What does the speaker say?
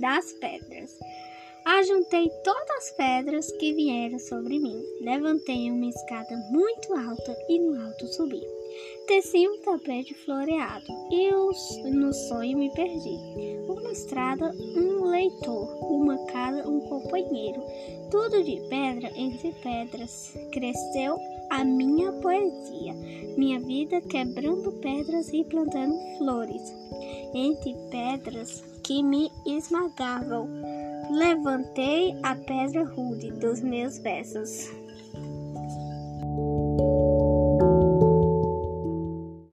das pedras. Ajuntei todas as pedras que vieram sobre mim. Levantei uma escada muito alta e no alto subi. Teci um tapete floreado e no sonho me perdi. Uma estrada, um leitor, uma casa, um companheiro. Tudo de pedra entre pedras. Cresceu a minha poesia, minha vida quebrando pedras e plantando flores. Entre pedras que me esmagavam Levantei a pedra rude dos meus versos.